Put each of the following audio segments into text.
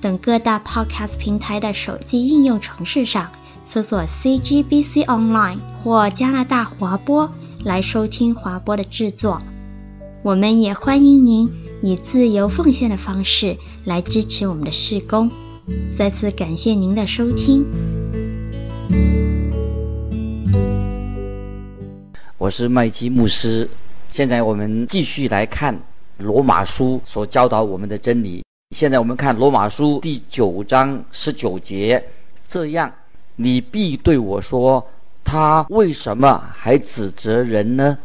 等各大 Podcast 平台的手机应用程式上搜索 CGBC Online 或加拿大华播来收听华播的制作。我们也欢迎您以自由奉献的方式来支持我们的事工。再次感谢您的收听。我是麦基牧师。现在我们继续来看罗马书所教导我们的真理。现在我们看罗马书第九章十九节，这样你必对我说：他为什么还指责人呢？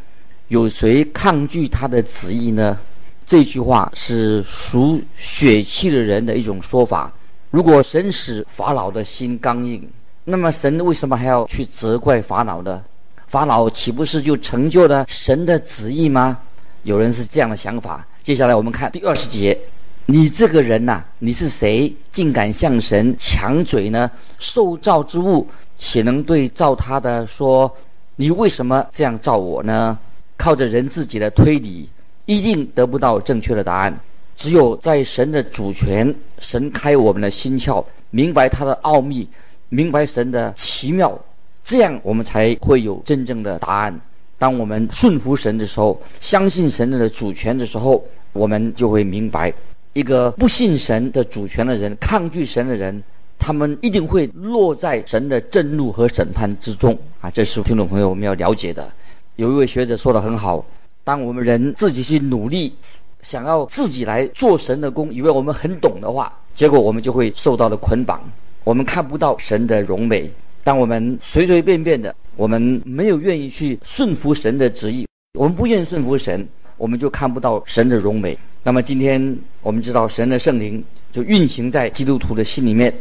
有谁抗拒他的旨意呢？这句话是属血气的人的一种说法。如果神使法老的心刚硬，那么神为什么还要去责怪法老呢？法老岂不是就成就了神的旨意吗？有人是这样的想法。接下来我们看第二十节：你这个人呐、你是谁，竟敢向神强嘴呢？受造之物岂能对造他的说：你为什么这样造我呢？靠着人自己的推理，一定得不到正确的答案。只有在神的主权，神开我们的心窍，明白他的奥秘，明白神的奇妙。这样我们才会有真正的答案。当我们顺服神的时候，相信神的主权的时候，我们就会明白，一个不信神的主权的人，抗拒神的人，他们一定会落在神的震怒和审判之中啊！这是听众朋友我们要了解的。有一位学者说得很好：当我们人自己去努力，想要自己来做神的工，以为我们很懂的话，结果我们就会受到了捆绑，我们看不到神的荣美。当我们随随便便的，我们没有愿意去顺服神的旨意，我们不愿意顺服神，我们就看不到神的荣美。那么今天我们知道神的圣灵就运行在基督徒的心里面，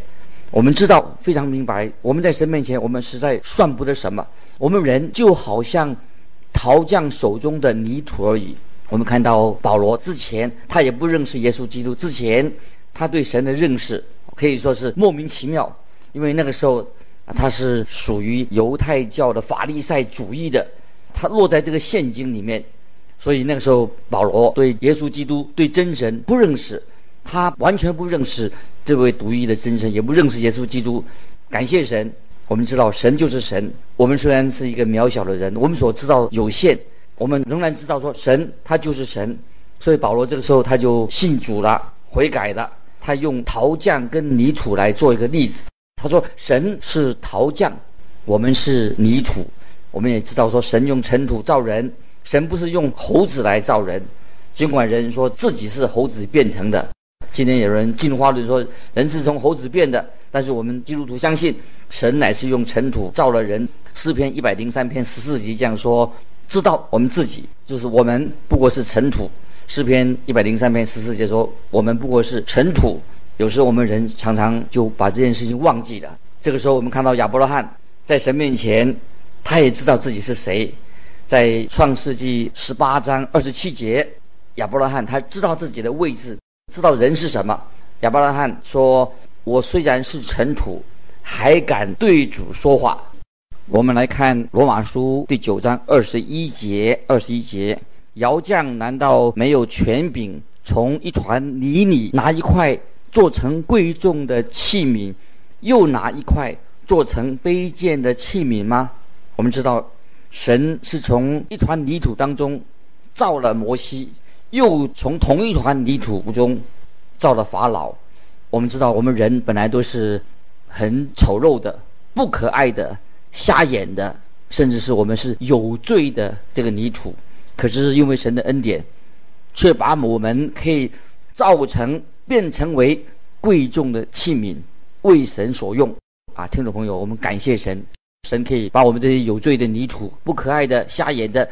我们知道非常明白，我们在神面前我们实在算不得什么，我们人就好像陶匠手中的泥土而已。我们看到保罗之前他也不认识耶稣基督，之前他对神的认识可以说是莫名其妙，因为那个时候。他是属于犹太教的法利赛主义的，他落在这个陷阱里面，所以那个时候保罗对耶稣基督对真神不认识，他完全不认识这位独一的真神，也不认识耶稣基督。感谢神，我们知道神就是神。我们虽然是一个渺小的人，我们所知道有限，我们仍然知道说神他就是神。所以保罗这个时候他就信主了，悔改了，他用陶匠跟泥土来做一个例子。他说：“神是陶匠，我们是泥土。我们也知道说，神用尘土造人，神不是用猴子来造人。尽管人说自己是猴子变成的，今天有人进化论说人是从猴子变的，但是我们基督徒相信神乃是用尘土造了人。诗篇一百零三篇十四节这样说：知道我们自己就是我们不过是尘土。诗篇一百零三篇十四节说：我们不过是尘土。”有时我们人常常就把这件事情忘记了。这个时候，我们看到亚伯拉罕在神面前，他也知道自己是谁。在创世纪十八章二十七节，亚伯拉罕他知道自己的位置，知道人是什么。亚伯拉罕说：“我虽然是尘土，还敢对主说话。”我们来看罗马书第九章二十一节，二十一节，窑匠难道没有权柄从一团泥里拿一块？做成贵重的器皿，又拿一块做成卑贱的器皿吗？我们知道，神是从一团泥土当中造了摩西，又从同一团泥土中造了法老。我们知道，我们人本来都是很丑陋的、不可爱的、瞎眼的，甚至是我们是有罪的这个泥土。可是因为神的恩典，却把我们可以造成。变成为贵重的器皿，为神所用啊！听众朋友，我们感谢神，神可以把我们这些有罪的泥土、不可爱的、瞎眼的，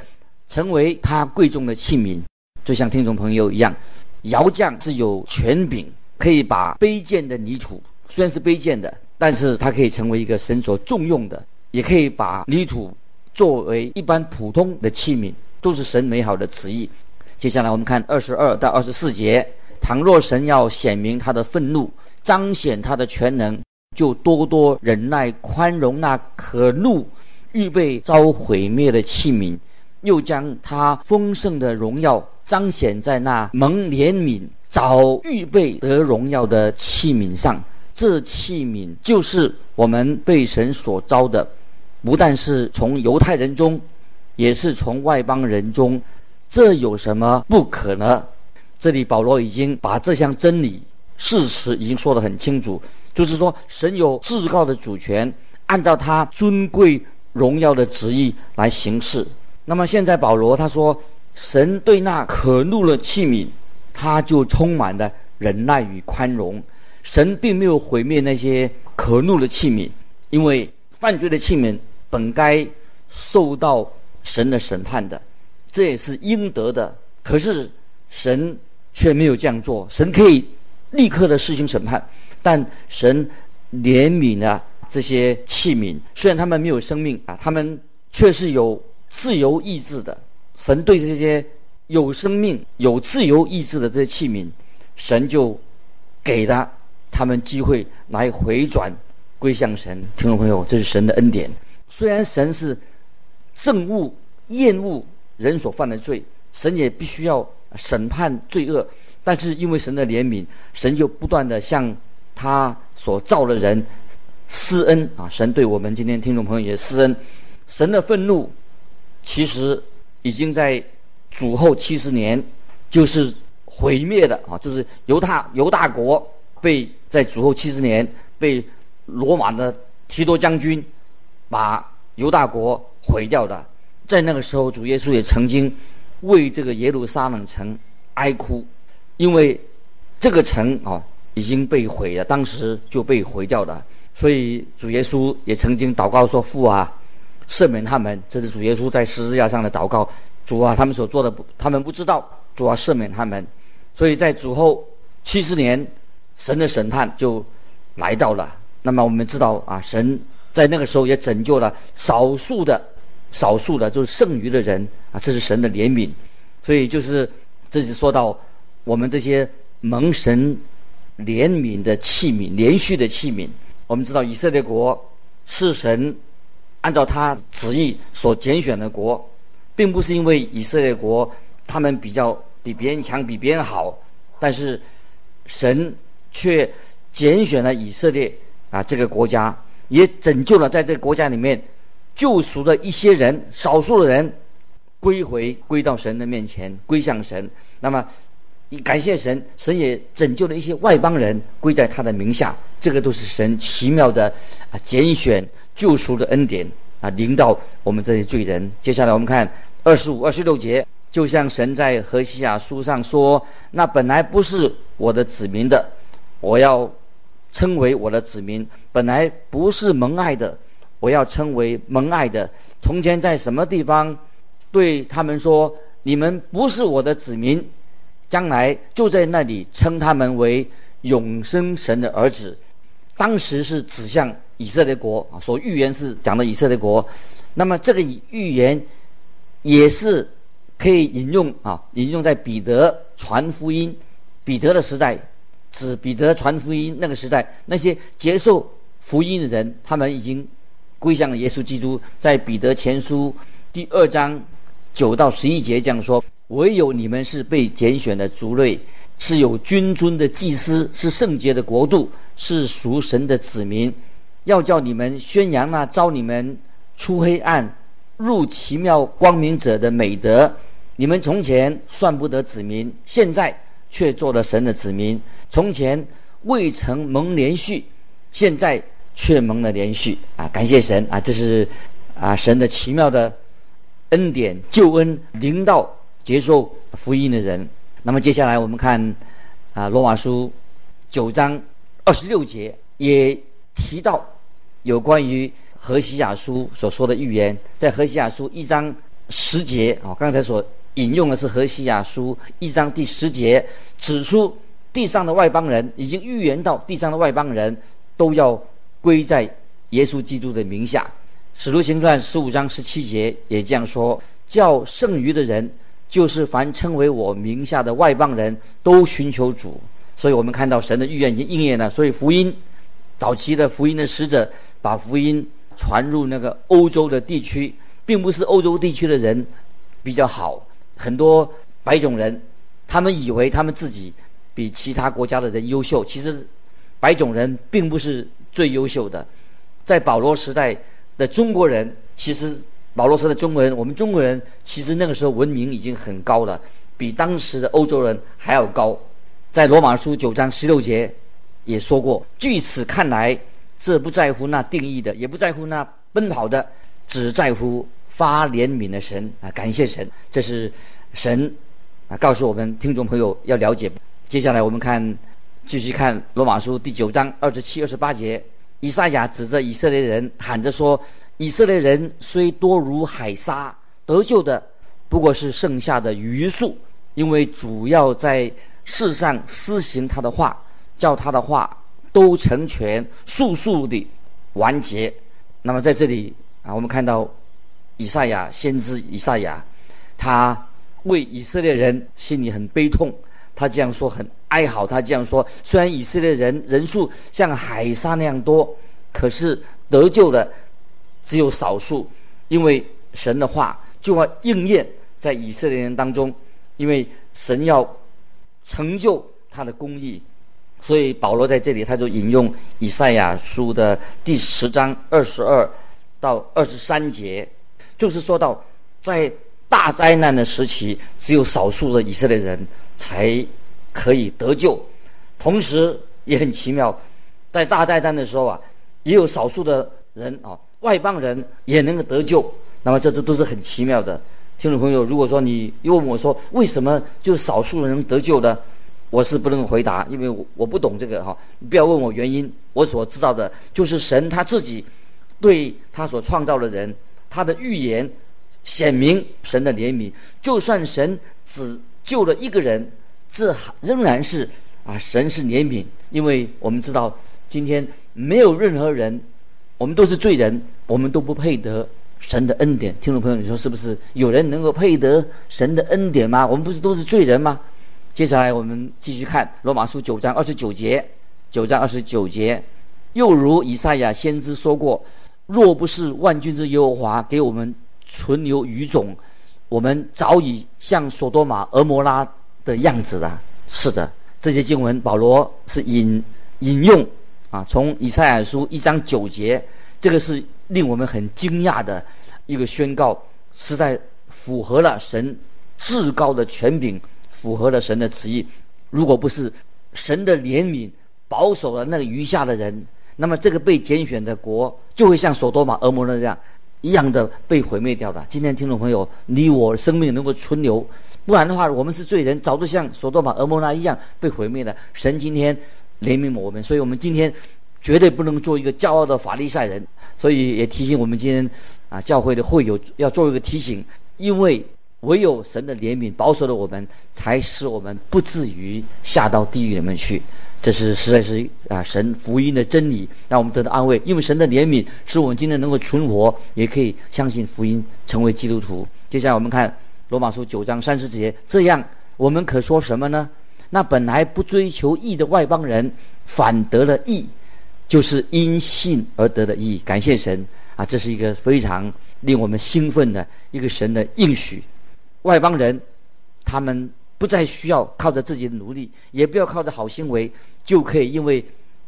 成为他贵重的器皿，就像听众朋友一样，窑匠是有权柄可以把卑贱的泥土，虽然是卑贱的，但是它可以成为一个神所重用的，也可以把泥土作为一般普通的器皿，都是神美好的旨意。接下来我们看二十二到二十四节：倘若神要显明他的愤怒，彰显他的全能，就多多忍耐宽容那可怒、预备遭毁灭的器皿，又将他丰盛的荣耀彰显在那蒙怜悯、早预备得荣耀的器皿上。这器皿就是我们被神所招的，不但是从犹太人中，也是从外邦人中。这有什么不可呢？这里保罗已经把这项真理事实已经说得很清楚，就是说神有至高的主权，按照他尊贵荣耀的旨意来行事。那么现在保罗他说，神对那可怒的器皿，他就充满了忍耐与宽容。神并没有毁灭那些可怒的器皿，因为犯罪的器皿本该受到神的审判的。这也是应得的，可是神却没有这样做。神可以立刻的施行审判，但神怜悯了这些器皿，虽然他们没有生命啊，他们却是有自由意志的。神对这些有生命、有自由意志的这些器皿，神就给了他们机会来回转归向神。听众朋友，这是神的恩典。虽然神是憎恶、厌恶。人所犯的罪，神也必须要审判罪恶。但是因为神的怜悯，神就不断地向他所造的人施恩啊！神对我们今天听众朋友也施恩。神的愤怒其实已经在主后七十年就是毁灭的啊！就是犹大犹大国被在主后七十年被罗马的提多将军把犹大国毁掉的。在那个时候，主耶稣也曾经为这个耶路撒冷城哀哭，因为这个城啊已经被毁了，当时就被毁掉了。所以主耶稣也曾经祷告说：“父啊，赦免他们。”这是主耶稣在十字架上的祷告。主啊，他们所做的，他们不知道。主啊，赦免他们。所以在主后七十年，神的审判就来到了。那么我们知道啊，神在那个时候也拯救了少数的。少数的，就是剩余的人啊，这是神的怜悯，所以就是这是说到我们这些蒙神怜悯的器皿，连续的器皿。我们知道以色列国是神按照他旨意所拣选的国，并不是因为以色列国他们比较比别人强，比别人好，但是神却拣选了以色列啊这个国家，也拯救了在这个国家里面。救赎的一些人，少数的人归回，归到神的面前，归向神。那么，你感谢神，神也拯救了一些外邦人归在他的名下。这个都是神奇妙的啊拣选救赎的恩典啊，领到我们这些罪人。接下来我们看二十五、二十六节，就像神在何西亚书上说：“那本来不是我的子民的，我要称为我的子民；本来不是蒙爱的。”我要称为蒙爱的。从前在什么地方，对他们说：“你们不是我的子民。”将来就在那里称他们为永生神的儿子。当时是指向以色列国啊，所预言是讲的以色列国。那么这个预言也是可以引用啊，引用在彼得传福音、彼得的时代，指彼得传福音那个时代，那些接受福音的人，他们已经。归向了耶稣基督，在彼得前书第二章九到十一节这样说：“唯有你们是被拣选的族类，是有君尊的祭司，是圣洁的国度，是属神的子民。要叫你们宣扬那召你们出黑暗入奇妙光明者的美德。你们从前算不得子民，现在却做了神的子民；从前未曾蒙连续，现在。”却蒙了连续啊！感谢神啊！这是啊神的奇妙的恩典救恩临到接受福音的人。那么接下来我们看啊罗马书九章二十六节也提到有关于何西亚书所说的预言，在何西亚书一章十节啊，刚才所引用的是何西亚书一章第十节，指出地上的外邦人已经预言到，地上的外邦人都要归在耶稣基督的名下。使徒行传十五章十七节也这样说：叫剩余的人，就是凡称为我名下的外邦人都寻求主。所以我们看到神的预言已经应验了。所以福音早期的福音的使者把福音传入那个欧洲的地区，并不是欧洲地区的人比较好，很多白种人，他们以为他们自己比其他国家的人优秀。其实白种人并不是最优秀的。在保罗时代的中国人，其实保罗说的中国人，我们中国人其实那个时候文明已经很高了，比当时的欧洲人还要高。在罗马书九章十六节也说过：据此看来，这不在乎那定义的，也不在乎那奔跑的，只在乎发怜悯的神啊！感谢神，这是神啊告诉我们听众朋友要了解。接下来我们看，继续看罗马书第九章二十七、二十八节。以赛亚指着以色列人喊着说：“以色列人虽多如海沙，得救的不过是剩下的余数，因为主要在世上施行他的话，叫他的话都成全，速速地完结。”那么在这里啊，我们看到以赛亚先知以赛亚，他为以色列人心里很悲痛。他这样说很哀嚎，他这样说：虽然以色列人人数像海沙那样多，可是得救的只有少数，因为神的话就要应验在以色列人当中，因为神要成就他的公义，所以保罗在这里他就引用以赛亚书的第十章二十二到二十三节，就是说到在。大灾难的时期，只有少数的以色列人才可以得救。同时也很奇妙，在大灾难的时候啊，也有少数的人啊，外邦人也能够得救。那么这都都是很奇妙的。听众朋友，如果说你又问我说，为什么就少数人能得救呢？我是不能回答，因为我我不懂这个哈。你不要问我原因，我所知道的就是神他自己对他所创造的人，他的预言。显明神的怜悯，就算神只救了一个人，这仍然是啊，神是怜悯，因为我们知道今天没有任何人，我们都是罪人，我们都不配得神的恩典。听众朋友，你说是不是？有人能够配得神的恩典吗？我们不是都是罪人吗？接下来我们继续看罗马书九章二十九节，九章二十九节，又如以赛亚先知说过：若不是万军之耶和华给我们。存留余种，我们早已像索多玛、蛾摩拉的样子了。是的，这些经文保罗是引引用啊，从以赛亚书一章九节，这个是令我们很惊讶的一个宣告，实在符合了神至高的权柄，符合了神的旨意。如果不是神的怜悯，保守了那个余下的人，那么这个被拣选的国就会像索多玛、蛾摩拉这样。一样的被毁灭掉的。今天听众朋友，你我生命能够存留，不然的话，我们是罪人，早就像索多玛、蛾摩拉一样被毁灭了。神今天怜悯我们，所以我们今天绝对不能做一个骄傲的法利赛人。所以也提醒我们今天啊，教会的会友要做一个提醒，因为唯有神的怜悯保守了我们，才使我们不至于下到地狱里面去。这是实在是啊，神福音的真理，让我们得到安慰。因为神的怜悯，使我们今天能够存活，也可以相信福音，成为基督徒。接下来我们看罗马书九章三十节，这样我们可说什么呢？那本来不追求义的外邦人，反得了义，就是因信而得的义。感谢神啊！这是一个非常令我们兴奋的一个神的应许。外邦人，他们。不再需要靠着自己的努力，也不要靠着好行为，就可以因为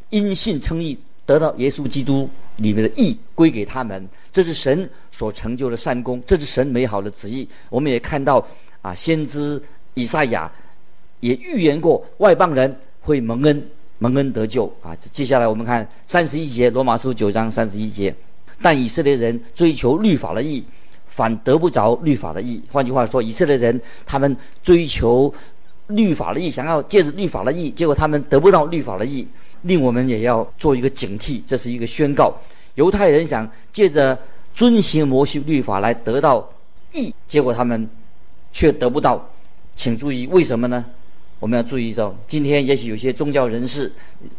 因信称义，得到耶稣基督里面的义归给他们。这是神所成就的善功，这是神美好的旨意。我们也看到啊，先知以赛亚也预言过外邦人会蒙恩，蒙恩得救啊。接下来我们看三十一节，罗马书九章三十一节，但以色列人追求律法的义。反得不着律法的义。换句话说，以色列人他们追求律法的义，想要借着律法的义，结果他们得不到律法的义，令我们也要做一个警惕。这是一个宣告。犹太人想借着遵行摩西律法来得到义，结果他们却得不到。请注意，为什么呢？我们要注意到，今天也许有些宗教人士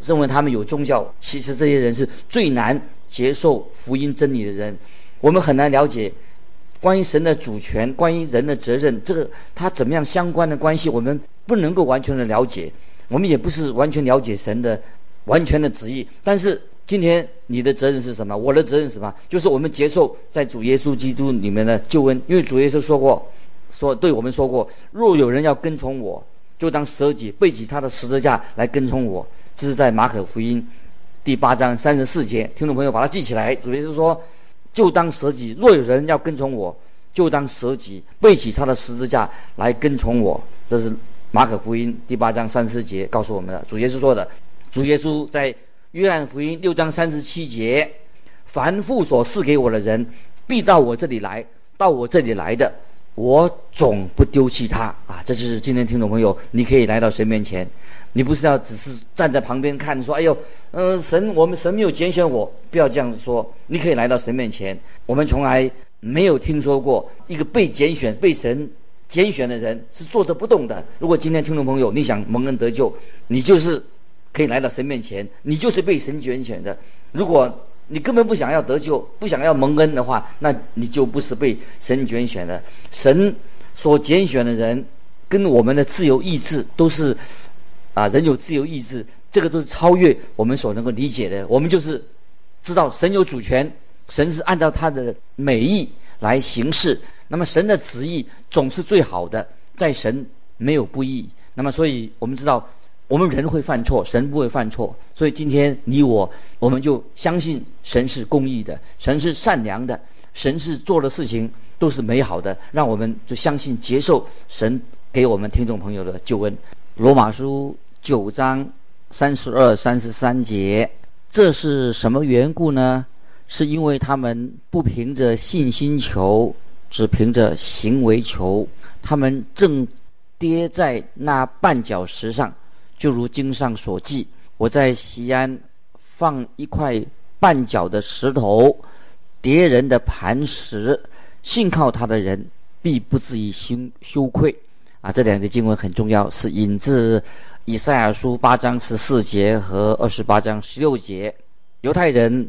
认为他们有宗教，其实这些人是最难接受福音真理的人。我们很难了解关于神的主权、关于人的责任，这个他怎么样相关的关系，我们不能够完全的了解。我们也不是完全了解神的完全的旨意。但是今天你的责任是什么？我的责任是什么？就是我们接受在主耶稣基督里面的救恩，因为主耶稣说过，说对我们说过，若有人要跟从我。就当舍己，背起他的十字架来跟从我。这是在马可福音第八章三十四节，听众朋友把它记起来。主要是说，就当舍己。若有人要跟从我，就当舍己，背起他的十字架来跟从我。这是马可福音第八章三十四节告诉我们的。主耶稣说的。主耶稣在约翰福音六章三十七节，凡父所赐给我的人，必到我这里来，到我这里来的。我总不丢弃他啊！这就是今天听众朋友，你可以来到神面前，你不是要只是站在旁边看，说：“哎呦，呃，神，我们神没有拣选我。”不要这样子说，你可以来到神面前。我们从来没有听说过一个被拣选、被神拣选的人是坐着不动的。如果今天听众朋友你想蒙恩得救，你就是可以来到神面前，你就是被神拣选的。如果你根本不想要得救，不想要蒙恩的话，那你就不是被神拣选的。神所拣选的人，跟我们的自由意志都是啊，人有自由意志，这个都是超越我们所能够理解的。我们就是知道神有主权，神是按照他的美意来行事。那么神的旨意总是最好的，在神没有不义。那么所以我们知道。我们人会犯错，神不会犯错，所以今天你我，我们就相信神是公义的，神是善良的，神是做的事情都是美好的，让我们就相信接受神给我们听众朋友的救恩。罗马书九章三十二、三十三节，这是什么缘故呢？是因为他们不凭着信心求，只凭着行为求，他们正跌在那绊脚石上。就如经上所记，我在西安放一块绊脚的石头，跌人的磐石，信靠他的人必不至于羞羞愧。啊，这两节经文很重要，是引自以赛亚书八章十四节和二十八章十六节。犹太人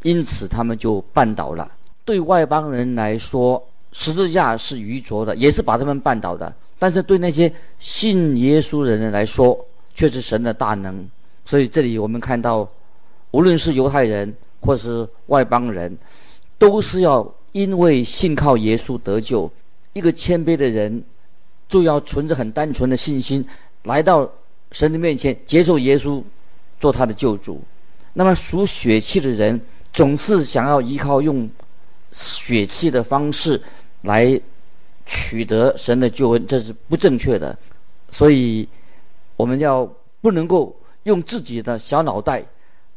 因此他们就绊倒了。对外邦人来说，十字架是愚拙的，也是把他们绊倒的。但是对那些信耶稣的人来说，却是神的大能，所以这里我们看到，无论是犹太人或是外邦人，都是要因为信靠耶稣得救。一个谦卑的人，就要存着很单纯的信心来到神的面前，接受耶稣做他的救主。那么属血气的人，总是想要依靠用血气的方式来取得神的救恩，这是不正确的。所以。我们要不能够用自己的小脑袋，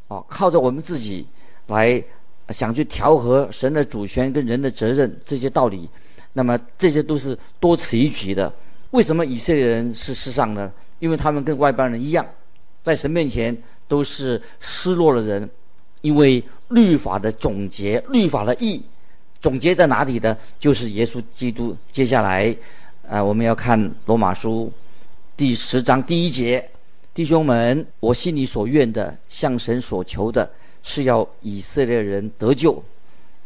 啊，靠着我们自己来想去调和神的主权跟人的责任这些道理，那么这些都是多此一举的。为什么以色列人是世上呢？因为他们跟外邦人一样，在神面前都是失落的人。因为律法的总结，律法的义总结在哪里呢？就是耶稣基督。接下来，呃，我们要看罗马书。第十章第一节，弟兄们，我心里所愿的，向神所求的，是要以色列人得救。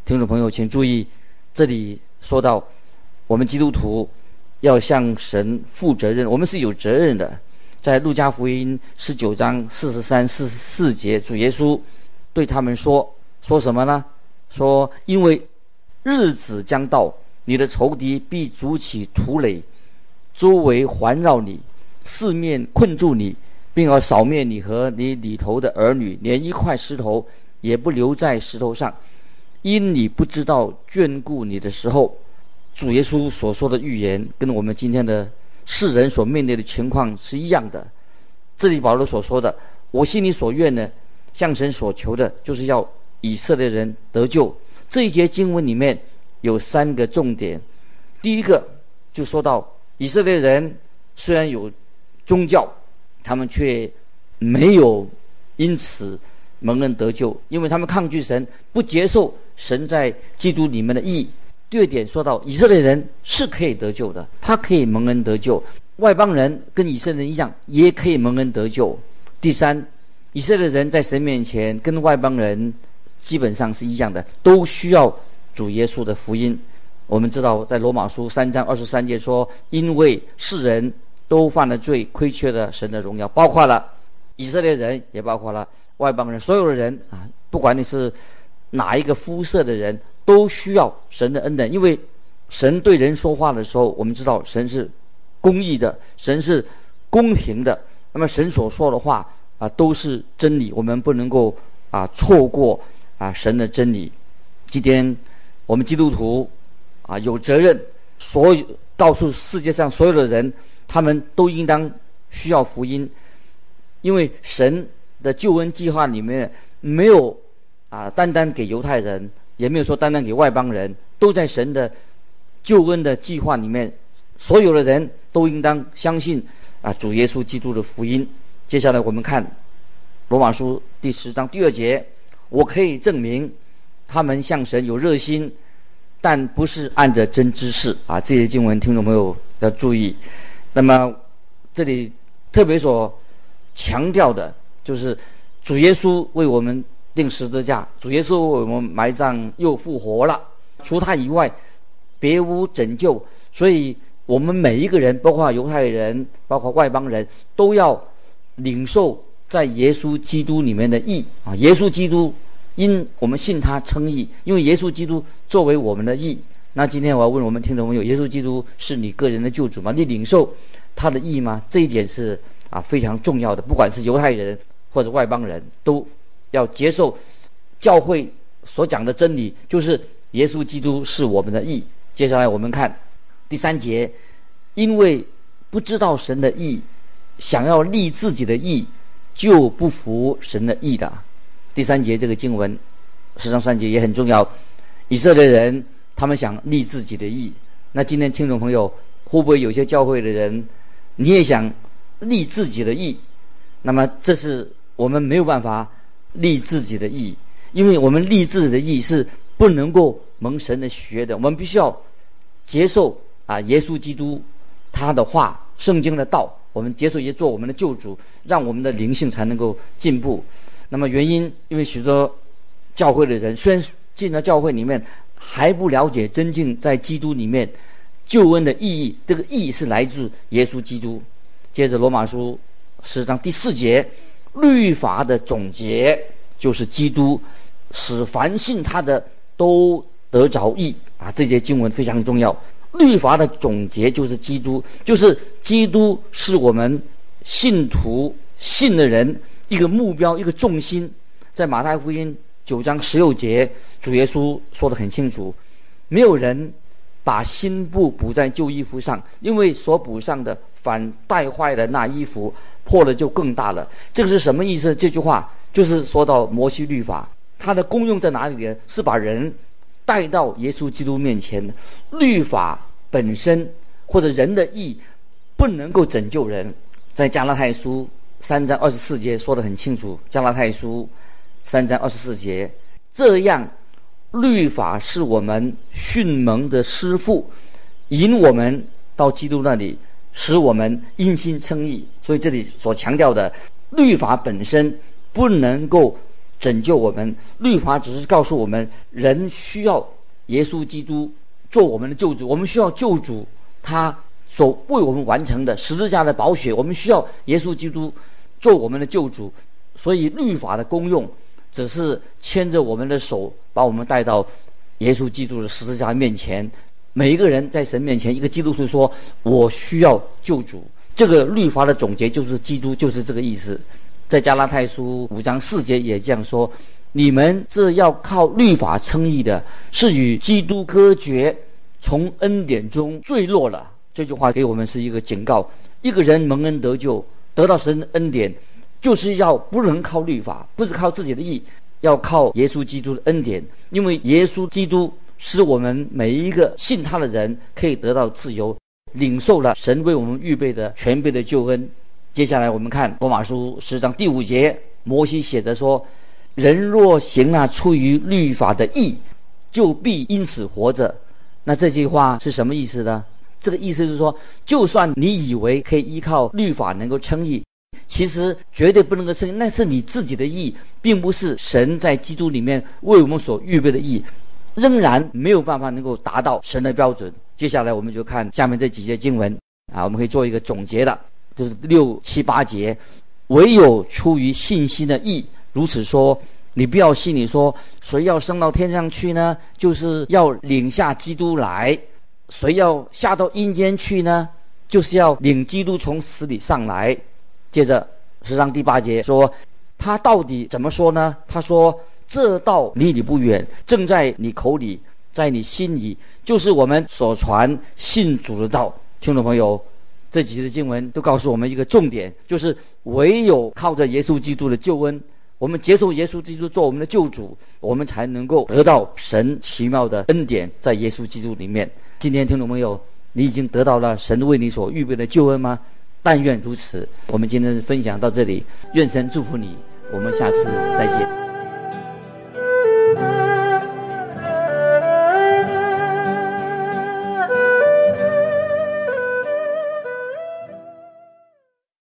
听众朋友，请注意，这里说到我们基督徒要向神负责任，我们是有责任的。在路加福音十九章四十三、四十四节，主耶稣对他们说：“说什么呢？说因为日子将到，你的仇敌必筑起土垒，周围环绕你。”四面困住你，并要扫灭你和你里头的儿女，连一块石头也不留在石头上，因你不知道眷顾你的时候。主耶稣所说的预言，跟我们今天的世人所面对的情况是一样的。这里保罗所说的，我心里所愿呢，向神所求的，就是要以色列人得救。这一节经文里面有三个重点，第一个就说到以色列人虽然有。宗教，他们却没有因此蒙恩得救，因为他们抗拒神，不接受神在基督里面的意义。第二点说到以色列人是可以得救的，他可以蒙恩得救；外邦人跟以色列人一样，也可以蒙恩得救。第三，以色列人在神面前跟外邦人基本上是一样的，都需要主耶稣的福音。我们知道，在罗马书三章二十三节说：“因为世人都犯了罪，亏缺了神的荣耀，包括了以色列人，也包括了外邦人，所有的人啊，不管你是哪一个肤色的人。”都需要神的恩典，因为神对人说话的时候，我们知道神是公义的，神是公平的。那么神所说的话啊，都是真理，我们不能够啊错过啊神的真理。今天我们基督徒啊有责任，所有告诉世界上所有的人，他们都应当需要福音，因为神的救恩计划里面没有啊单单给犹太人。也没有说单单给外邦人，都在神的救恩的计划里面，所有的人都应当相信啊主耶稣基督的福音。接下来我们看罗马书第十章第二节，我可以证明他们向神有热心，但不是按着真知识啊。这些经文听众朋友要注意。那么这里特别所强调的就是主耶稣为我们。钉十字架，主耶稣为我们埋葬又复活了，除他以外，别无拯救。所以，我们每一个人，包括犹太人，包括外邦人，都要领受在耶稣基督里面的义啊！耶稣基督因我们信他称义，因为耶稣基督作为我们的义。那今天我要问我们听众朋友：耶稣基督是你个人的救主吗？你领受他的义吗？这一点是啊非常重要的。不管是犹太人或者外邦人都。要接受教会所讲的真理，就是耶稣基督是我们的义。接下来我们看第三节，因为不知道神的义，想要立自己的义，就不服神的义的。第三节这个经文，十章三节也很重要。以色列人他们想立自己的义，那今天听众朋友会不会有些教会的人，你也想立自己的义？那么这是我们没有办法。立自己的义，因为我们立自己的义是不能够蒙神的学的，我们必须要接受啊耶稣基督他的话，圣经的道，我们接受也做我们的救主，让我们的灵性才能够进步。那么原因，因为许多教会的人虽然进了教会里面，还不了解真正在基督里面救恩的意义，这个义是来自耶稣基督。接着罗马书十章第四节。律法的总结就是基督，使凡信他的都得着义啊！这节经文非常重要。律法的总结就是基督，就是基督是我们信徒信的人一个目标，一个重心。在马太福音九章十六节，主耶稣说得很清楚：没有人把新布补在旧衣服上，因为所补上的反带坏了那衣服。破了就更大了，这个是什么意思？这句话就是说到摩西律法，它的功用在哪里呢？是把人带到耶稣基督面前。律法本身或者人的意不能够拯救人，在加拉太书三章二十四节说得很清楚。加拉太书三章二十四节，这样律法是我们训蒙的师傅，引我们到基督那里。使我们因心称义，所以这里所强调的律法本身不能够拯救我们，律法只是告诉我们人需要耶稣基督做我们的救主，我们需要救主他所为我们完成的十字架的宝血，我们需要耶稣基督做我们的救主，所以律法的功用只是牵着我们的手，把我们带到耶稣基督的十字架面前。每一个人在神面前，一个基督徒说：“我需要救主。”这个律法的总结就是基督，就是这个意思。在加拉太书五章四节也这样说：“你们这要靠律法称义的，是与基督隔绝，从恩典中坠落了。”这句话给我们是一个警告：一个人蒙恩得救，得到神恩典，就是要不能靠律法，不是靠自己的意，要靠耶稣基督的恩典，因为耶稣基督。是我们每一个信他的人可以得到自由，领受了神为我们预备的全备的救恩。接下来我们看罗马书十章第五节，摩西写着说：“人若行那出于律法的义，就必因此活着；那这句话是什么意思呢？这个意思是说，就算你以为可以依靠律法能够称义，其实绝对不能够称，那是你自己的义，并不是神在基督里面为我们所预备的义，仍然没有办法能够达到神的标准。接下来我们就看下面这几节经文啊，我们可以做一个总结的，就是六七八节，唯有出于信心的义，如此说，你不要心里说，谁要升到天上去呢？就是要领下基督来。谁要下到阴间去呢？就是要领基督从死里上来。接着十章第八节说，他到底怎么说呢？他说：“这道离你不远，正在你口里，在你心里，就是我们所传信主的道。”听众朋友，这几节经文都告诉我们一个重点，就是唯有靠着耶稣基督的救恩，我们接受耶稣基督做我们的救主，我们才能够得到神奇妙的恩典，在耶稣基督里面。今天听众朋友，你已经得到了神为你所预备的救恩吗？但愿如此。我们今天分享到这里，愿神祝福你。我们下次再见。